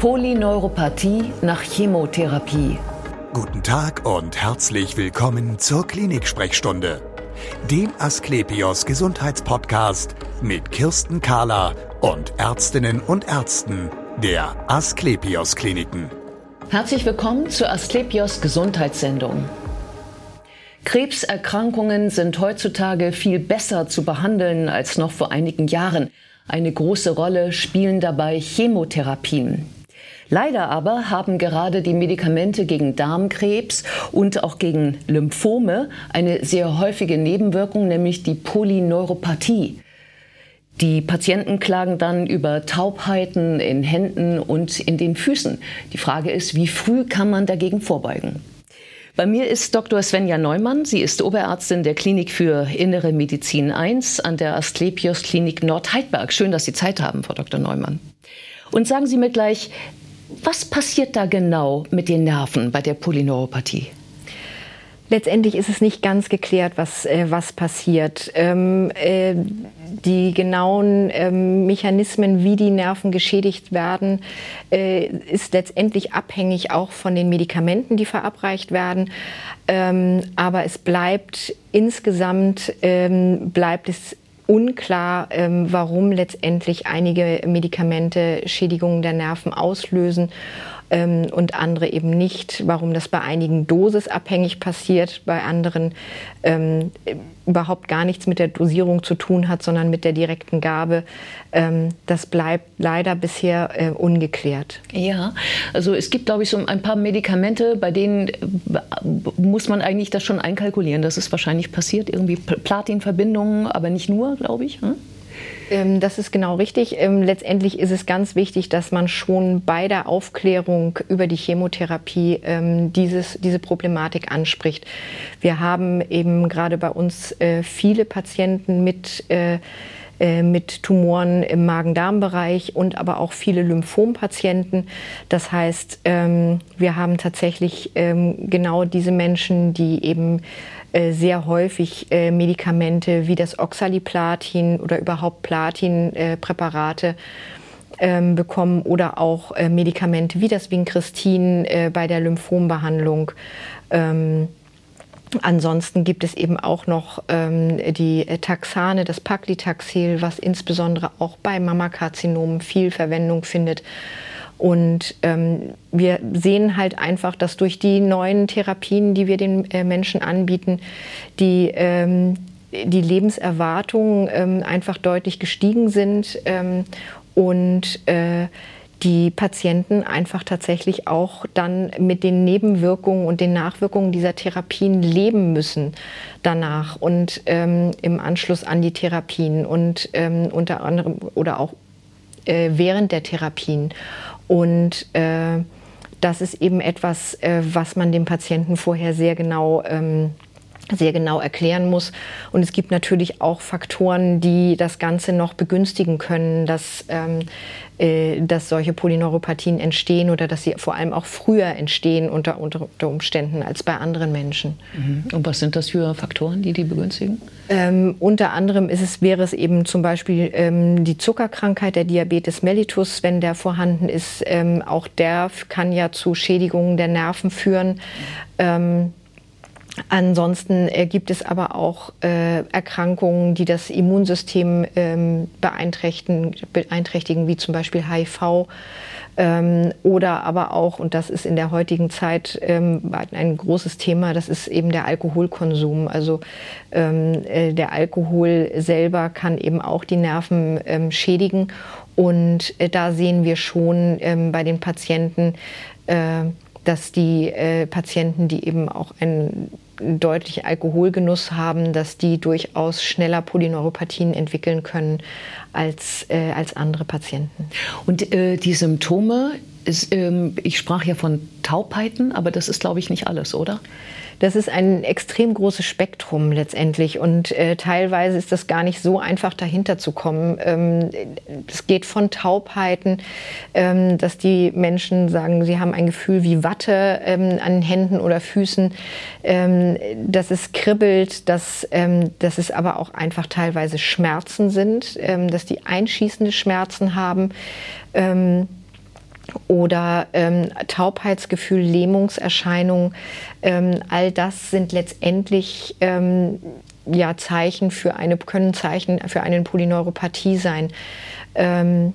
Polyneuropathie nach Chemotherapie. Guten Tag und herzlich willkommen zur Klinik-Sprechstunde, dem Asklepios Gesundheitspodcast mit Kirsten Kahler und Ärztinnen und Ärzten der Asklepios Kliniken. Herzlich willkommen zur Asklepios Gesundheitssendung. Krebserkrankungen sind heutzutage viel besser zu behandeln als noch vor einigen Jahren. Eine große Rolle spielen dabei Chemotherapien. Leider aber haben gerade die Medikamente gegen Darmkrebs und auch gegen Lymphome eine sehr häufige Nebenwirkung, nämlich die Polyneuropathie. Die Patienten klagen dann über Taubheiten in Händen und in den Füßen. Die Frage ist, wie früh kann man dagegen vorbeugen? Bei mir ist Dr. Svenja Neumann. Sie ist Oberärztin der Klinik für Innere Medizin 1 an der Asklepios Klinik Nordheidberg. Schön, dass Sie Zeit haben, Frau Dr. Neumann. Und sagen Sie mir gleich, was passiert da genau mit den Nerven bei der Polyneuropathie? Letztendlich ist es nicht ganz geklärt, was, äh, was passiert. Ähm, äh, die genauen ähm, Mechanismen, wie die Nerven geschädigt werden, äh, ist letztendlich abhängig auch von den Medikamenten, die verabreicht werden. Ähm, aber es bleibt insgesamt ähm, bleibt es unklar, ähm, warum letztendlich einige Medikamente Schädigungen der Nerven auslösen ähm, und andere eben nicht. Warum das bei einigen dosisabhängig passiert, bei anderen ähm, überhaupt gar nichts mit der Dosierung zu tun hat, sondern mit der direkten Gabe. Ähm, das bleibt leider bisher äh, ungeklärt. Ja, also es gibt, glaube ich, so ein paar Medikamente, bei denen äh, muss man eigentlich das schon einkalkulieren. Das ist wahrscheinlich passiert, irgendwie Platinverbindungen, aber nicht nur, glaube ich. Hm? Ähm, das ist genau richtig. Ähm, letztendlich ist es ganz wichtig, dass man schon bei der Aufklärung über die Chemotherapie ähm, dieses, diese Problematik anspricht. Wir haben eben gerade bei uns äh, viele Patienten mit äh, äh, mit Tumoren im Magen-Darm-Bereich und aber auch viele Lymphompatienten. Das heißt, wir haben tatsächlich genau diese Menschen, die eben äh, sehr häufig äh, Medikamente wie das Oxaliplatin oder überhaupt Platinpräparate ähm, bekommen oder auch äh, Medikamente wie das Vincristin bei der Lymphombehandlung. Ähm, ansonsten gibt es eben auch noch ähm, die Taxane, das Paclitaxel, was insbesondere auch bei Mammakarzinomen viel Verwendung findet. Und ähm, wir sehen halt einfach, dass durch die neuen Therapien, die wir den äh, Menschen anbieten, die, ähm, die Lebenserwartungen ähm, einfach deutlich gestiegen sind ähm, und äh, die Patienten einfach tatsächlich auch dann mit den Nebenwirkungen und den Nachwirkungen dieser Therapien leben müssen danach und ähm, im Anschluss an die Therapien und ähm, unter anderem oder auch äh, während der Therapien. Und äh, das ist eben etwas, äh, was man dem Patienten vorher sehr genau ähm, sehr genau erklären muss. Und es gibt natürlich auch Faktoren, die das Ganze noch begünstigen können, dass, ähm, äh, dass solche Polyneuropathien entstehen oder dass sie vor allem auch früher entstehen unter, unter, Umständen als bei anderen Menschen. Mhm. Und was sind das für Faktoren, die die begünstigen? Ähm, unter anderem ist es, wäre es eben zum Beispiel ähm, die Zuckerkrankheit, der Diabetes mellitus, wenn der vorhanden ist. Ähm, auch der kann ja zu Schädigungen der Nerven führen. Mhm. Ansonsten äh, gibt es aber auch äh, Erkrankungen, die das Immunsystem ähm, beeinträchtigen, beeinträchtigen, wie zum Beispiel HIV. Ähm, oder aber auch, und das ist in der heutigen Zeit ähm, ein großes Thema, das ist eben der Alkoholkonsum. Also ähm, äh, der Alkohol selber kann eben auch die Nerven ähm, schädigen. Und äh, da sehen wir schon ähm, bei den Patienten, äh, dass die äh, Patienten, die eben auch einen deutlichen Alkoholgenuss haben, dass die durchaus schneller Polyneuropathien entwickeln können als, äh, als andere Patienten. Und äh, die Symptome, ist, ähm, ich sprach ja von Taubheiten, aber das ist, glaube ich, nicht alles, oder? das ist ein extrem großes Spektrum letztendlich und äh, teilweise ist das gar nicht so einfach dahinter zu kommen. Ähm, es geht von Taubheiten, ähm, dass die Menschen sagen, sie haben ein Gefühl wie Watte ähm, an Händen oder Füßen, ähm, dass es kribbelt, dass, ähm, dass es aber auch einfach teilweise Schmerzen sind, ähm, dass die einschießende Schmerzen haben oder ähm, Taubheitsgefühl, Lähmungserscheinungen. Ähm, all das sind letztendlich ähm, ja, Zeichen für eine, können Zeichen für eine Polyneuropathie sein. Ähm,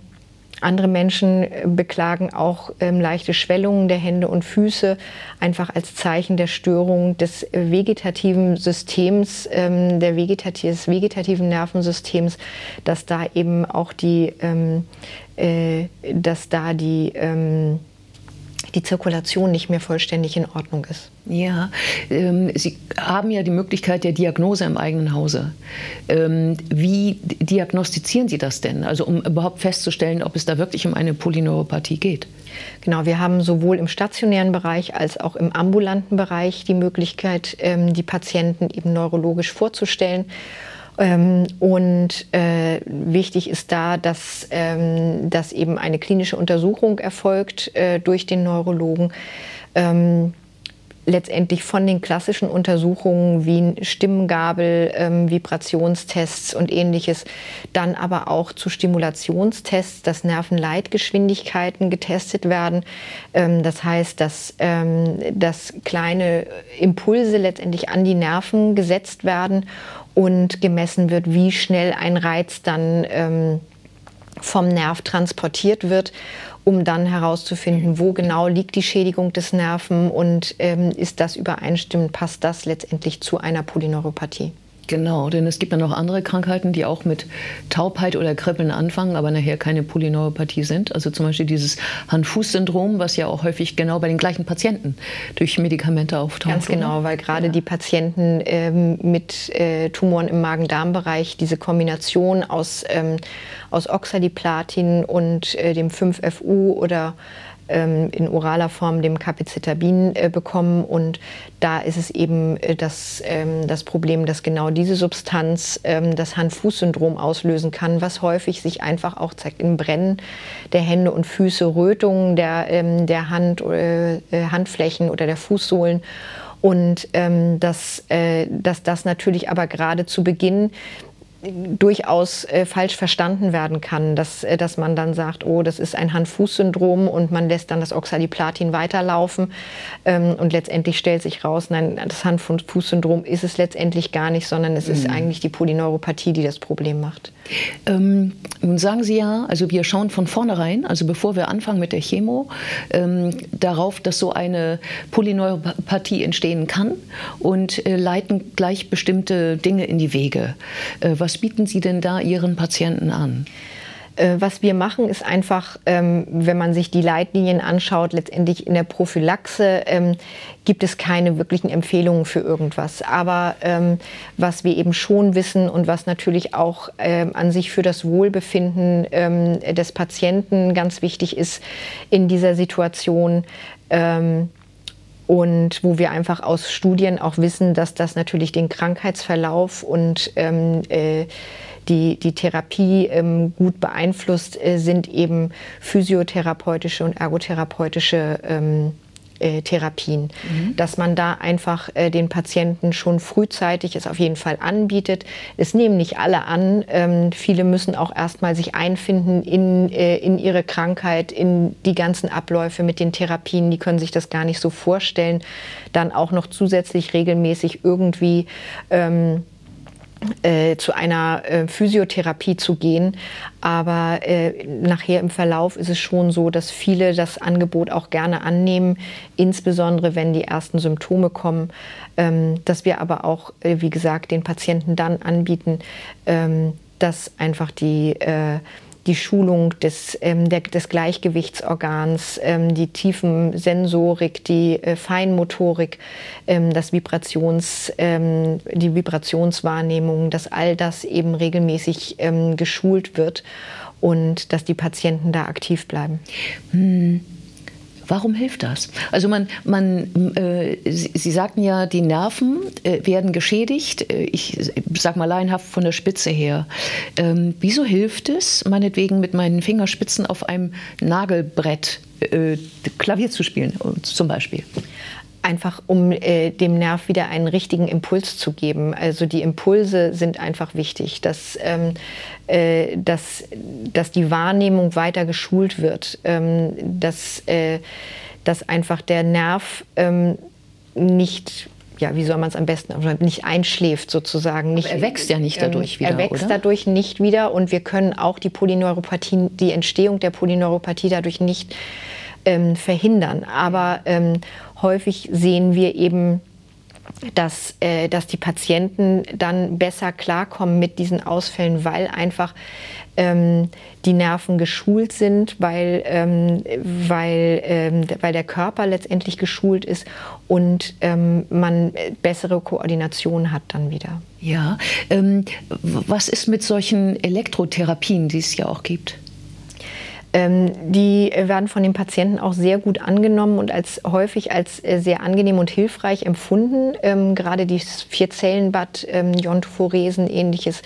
andere Menschen äh, beklagen auch ähm, leichte Schwellungen der Hände und Füße, einfach als Zeichen der Störung des äh, vegetativen Systems, ähm, der vegetativ des vegetativen Nervensystems, dass da eben auch die, ähm, äh, dass da die ähm, die Zirkulation nicht mehr vollständig in Ordnung ist. Ja, ähm, Sie haben ja die Möglichkeit der Diagnose im eigenen Hause. Ähm, wie diagnostizieren Sie das denn? Also um überhaupt festzustellen, ob es da wirklich um eine Polyneuropathie geht? Genau, wir haben sowohl im stationären Bereich als auch im ambulanten Bereich die Möglichkeit, ähm, die Patienten eben neurologisch vorzustellen. Ähm, und äh, wichtig ist da, dass, ähm, dass eben eine klinische Untersuchung erfolgt äh, durch den Neurologen. Ähm, letztendlich von den klassischen Untersuchungen wie Stimmgabel, ähm, Vibrationstests und ähnliches, dann aber auch zu Stimulationstests, dass Nervenleitgeschwindigkeiten getestet werden. Ähm, das heißt, dass, ähm, dass kleine Impulse letztendlich an die Nerven gesetzt werden und gemessen wird, wie schnell ein Reiz dann ähm, vom Nerv transportiert wird, um dann herauszufinden, wo genau liegt die Schädigung des Nerven und ähm, ist das übereinstimmend, passt das letztendlich zu einer Polyneuropathie. Genau, denn es gibt ja noch andere Krankheiten, die auch mit Taubheit oder Kribbeln anfangen, aber nachher keine Polyneuropathie sind. Also zum Beispiel dieses Hand-Fuß-Syndrom, was ja auch häufig genau bei den gleichen Patienten durch Medikamente auftaucht. Ganz genau, weil gerade ja. die Patienten ähm, mit äh, Tumoren im Magen-Darm-Bereich diese Kombination aus, ähm, aus Oxaliplatin und äh, dem 5FU oder in oraler Form dem Capecitabin äh, bekommen. Und da ist es eben äh, das, ähm, das Problem, dass genau diese Substanz ähm, das Hand-Fuß-Syndrom auslösen kann, was häufig sich einfach auch zeigt im Brennen der Hände und Füße, Rötungen der, ähm, der Hand, äh, Handflächen oder der Fußsohlen. Und ähm, dass, äh, dass das natürlich aber gerade zu Beginn durchaus äh, falsch verstanden werden kann, dass, äh, dass man dann sagt, oh, das ist ein Hand-Fuß-Syndrom und man lässt dann das Oxaliplatin weiterlaufen ähm, und letztendlich stellt sich raus, nein, das Hand-Fuß-Syndrom ist es letztendlich gar nicht, sondern es mhm. ist eigentlich die Polyneuropathie, die das Problem macht. Ähm, nun sagen Sie ja, also wir schauen von vornherein, also bevor wir anfangen mit der Chemo, ähm, darauf, dass so eine Polyneuropathie entstehen kann und äh, leiten gleich bestimmte Dinge in die Wege. Äh, was bieten Sie denn da Ihren Patienten an? Äh, was wir machen, ist einfach, ähm, wenn man sich die Leitlinien anschaut, letztendlich in der Prophylaxe ähm, gibt es keine wirklichen Empfehlungen für irgendwas. Aber ähm, was wir eben schon wissen und was natürlich auch an sich für das Wohlbefinden des Patienten ganz wichtig ist in dieser Situation, und wo wir einfach aus Studien auch wissen, dass das natürlich den Krankheitsverlauf und ähm, äh, die, die Therapie ähm, gut beeinflusst, äh, sind eben physiotherapeutische und ergotherapeutische ähm, äh, Therapien, mhm. dass man da einfach äh, den Patienten schon frühzeitig es auf jeden Fall anbietet. Es nehmen nicht alle an. Ähm, viele müssen auch erstmal sich einfinden in, äh, in ihre Krankheit, in die ganzen Abläufe mit den Therapien. Die können sich das gar nicht so vorstellen. Dann auch noch zusätzlich regelmäßig irgendwie ähm, äh, zu einer äh, Physiotherapie zu gehen. Aber äh, nachher im Verlauf ist es schon so, dass viele das Angebot auch gerne annehmen, insbesondere wenn die ersten Symptome kommen. Ähm, dass wir aber auch, äh, wie gesagt, den Patienten dann anbieten, ähm, dass einfach die äh, die Schulung des, ähm, der, des Gleichgewichtsorgans, ähm, die tiefen Sensorik, die äh, Feinmotorik, ähm, das Vibrations, ähm, die Vibrationswahrnehmung, dass all das eben regelmäßig ähm, geschult wird und dass die Patienten da aktiv bleiben. Hm. Warum hilft das? Also man, man äh, Sie, Sie, sagten ja, die Nerven äh, werden geschädigt. Äh, ich sage mal laienhaft von der Spitze her. Ähm, wieso hilft es, meinetwegen mit meinen Fingerspitzen auf einem Nagelbrett äh, Klavier zu spielen, zum Beispiel? Einfach um äh, dem Nerv wieder einen richtigen Impuls zu geben. Also die Impulse sind einfach wichtig, dass, ähm, äh, dass, dass die Wahrnehmung weiter geschult wird, ähm, dass, äh, dass einfach der Nerv ähm, nicht ja, wie soll man es am besten, nicht einschläft sozusagen. Nicht, er wächst ja nicht dadurch ähm, wieder. Er wächst oder? dadurch nicht wieder und wir können auch die Polyneuropathie, die Entstehung der Polyneuropathie dadurch nicht ähm, verhindern. Aber ähm, häufig sehen wir eben, dass, äh, dass die Patienten dann besser klarkommen mit diesen Ausfällen, weil einfach ähm, die Nerven geschult sind, weil, ähm, weil, ähm, weil der Körper letztendlich geschult ist und ähm, man bessere Koordination hat dann wieder. Ja, ähm, was ist mit solchen Elektrotherapien, die es ja auch gibt? Ähm, die werden von den Patienten auch sehr gut angenommen und als häufig als äh, sehr angenehm und hilfreich empfunden. Ähm, gerade dieses Vierzellenbad, ähm, Jontophoresen, ähnliches.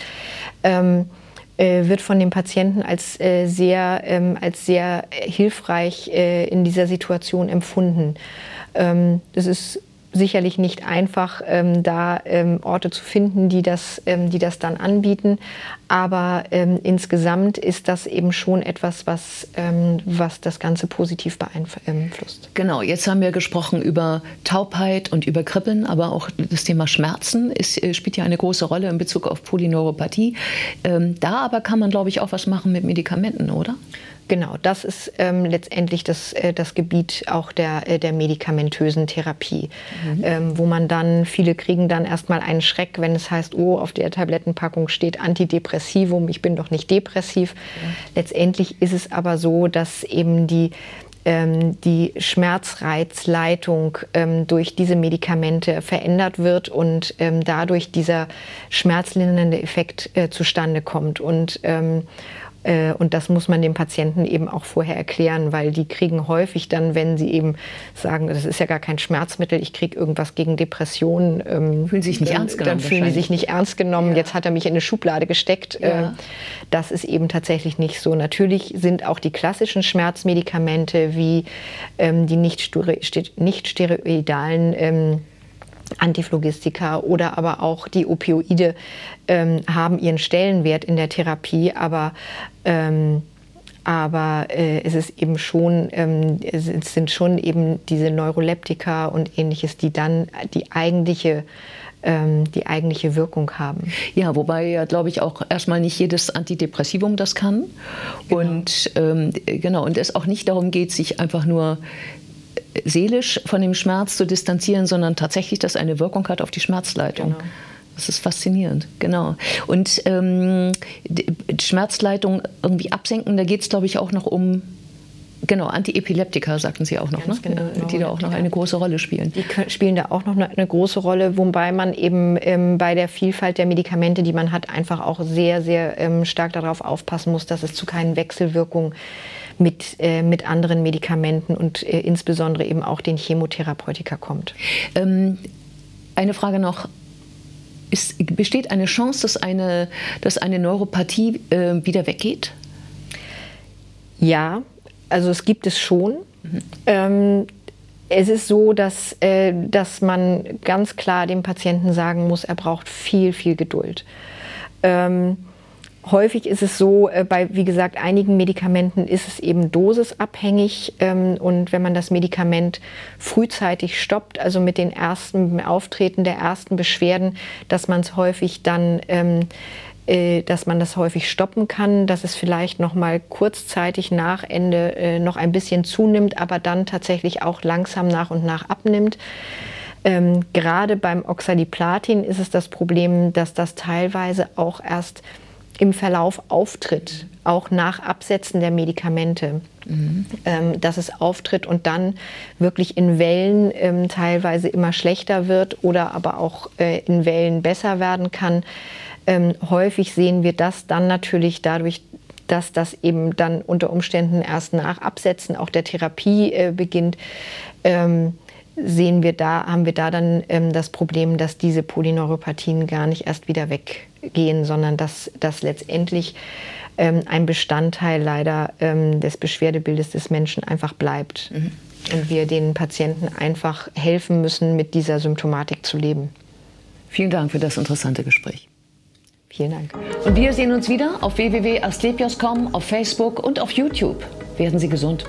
Ähm, äh, wird von den Patienten als äh, sehr, ähm, als sehr hilfreich äh, in dieser Situation empfunden. Ähm, das ist sicherlich nicht einfach, ähm, da ähm, Orte zu finden, die das, ähm, die das dann anbieten. Aber ähm, insgesamt ist das eben schon etwas, was, ähm, was das Ganze positiv beeinflusst. Genau, jetzt haben wir gesprochen über Taubheit und über Kribbeln, aber auch das Thema Schmerzen ist, äh, spielt ja eine große Rolle in Bezug auf Polyneuropathie. Ähm, da aber kann man, glaube ich, auch was machen mit Medikamenten, oder? Genau, das ist ähm, letztendlich das, äh, das Gebiet auch der, äh, der medikamentösen Therapie, mhm. ähm, wo man dann, viele kriegen dann erstmal einen Schreck, wenn es heißt, oh, auf der Tablettenpackung steht Antidepressivum, ich bin doch nicht depressiv. Ja. Letztendlich ist es aber so, dass eben die ähm, die Schmerzreizleitung ähm, durch diese Medikamente verändert wird und ähm, dadurch dieser schmerzlindernde Effekt äh, zustande kommt. Und ähm, äh, und das muss man den Patienten eben auch vorher erklären, weil die kriegen häufig dann, wenn sie eben sagen, das ist ja gar kein Schmerzmittel, ich kriege irgendwas gegen Depressionen, ähm, fühlen sich nicht ernst genommen. Dann fühlen die sich nicht ernst genommen. Ja. Jetzt hat er mich in eine Schublade gesteckt. Ja. Ähm, das ist eben tatsächlich nicht so. Natürlich sind auch die klassischen Schmerzmedikamente wie ähm, die nicht, steroidalen ähm, Antiphlogistika oder aber auch die Opioide ähm, haben ihren Stellenwert in der Therapie, aber ähm, aber äh, es ist eben schon, ähm, es sind schon eben diese Neuroleptika und ähnliches, die dann die eigentliche ähm, die eigentliche Wirkung haben. Ja, wobei ja, glaube ich, auch erstmal nicht jedes Antidepressivum das kann. Genau. Und ähm, genau, und es auch nicht darum geht, sich einfach nur seelisch von dem Schmerz zu distanzieren, sondern tatsächlich, dass eine Wirkung hat auf die Schmerzleitung. Genau. Das ist faszinierend, genau. Und ähm, die Schmerzleitung irgendwie absenken, da geht es, glaube ich, auch noch um Genau, Antiepileptika sagten Sie auch noch, ne? genau, die da auch noch eine große Rolle spielen. Die spielen da auch noch eine, eine große Rolle, wobei man eben ähm, bei der Vielfalt der Medikamente, die man hat, einfach auch sehr, sehr ähm, stark darauf aufpassen muss, dass es zu keinen Wechselwirkungen mit, äh, mit anderen Medikamenten und äh, insbesondere eben auch den Chemotherapeutika kommt. Ähm, eine Frage noch. Ist, besteht eine Chance, dass eine, dass eine Neuropathie äh, wieder weggeht? Ja, also es gibt es schon. Mhm. Ähm, es ist so, dass, äh, dass man ganz klar dem Patienten sagen muss, er braucht viel, viel Geduld. Ähm, Häufig ist es so, äh, bei, wie gesagt, einigen Medikamenten ist es eben dosisabhängig. Ähm, und wenn man das Medikament frühzeitig stoppt, also mit den ersten Auftreten der ersten Beschwerden, dass man es häufig dann ähm, äh, dass man das häufig stoppen kann, dass es vielleicht noch mal kurzzeitig nach Ende äh, noch ein bisschen zunimmt, aber dann tatsächlich auch langsam nach und nach abnimmt. Ähm, gerade beim Oxaliplatin ist es das Problem, dass das teilweise auch erst im Verlauf auftritt, auch nach Absetzen der Medikamente. Mhm. Ähm, dass es auftritt und dann wirklich in Wellen ähm, teilweise immer schlechter wird oder aber auch äh, in Wellen besser werden kann. Ähm, häufig sehen wir das dann natürlich dadurch, dass das eben dann unter Umständen erst nach Absetzen auch der Therapie äh, beginnt. Ähm, sehen wir da, haben wir da dann ähm, das Problem, dass diese Polyneuropathien gar nicht erst wieder weggehen, sondern dass das letztendlich ähm, ein Bestandteil leider ähm, des Beschwerdebildes des Menschen einfach bleibt. Mhm. Und wir den Patienten einfach helfen müssen, mit dieser Symptomatik zu leben. Vielen Dank für das interessante Gespräch. Vielen Dank. Und wir sehen uns wieder auf www.asklepios.com, auf Facebook und auf YouTube. Werden Sie gesund.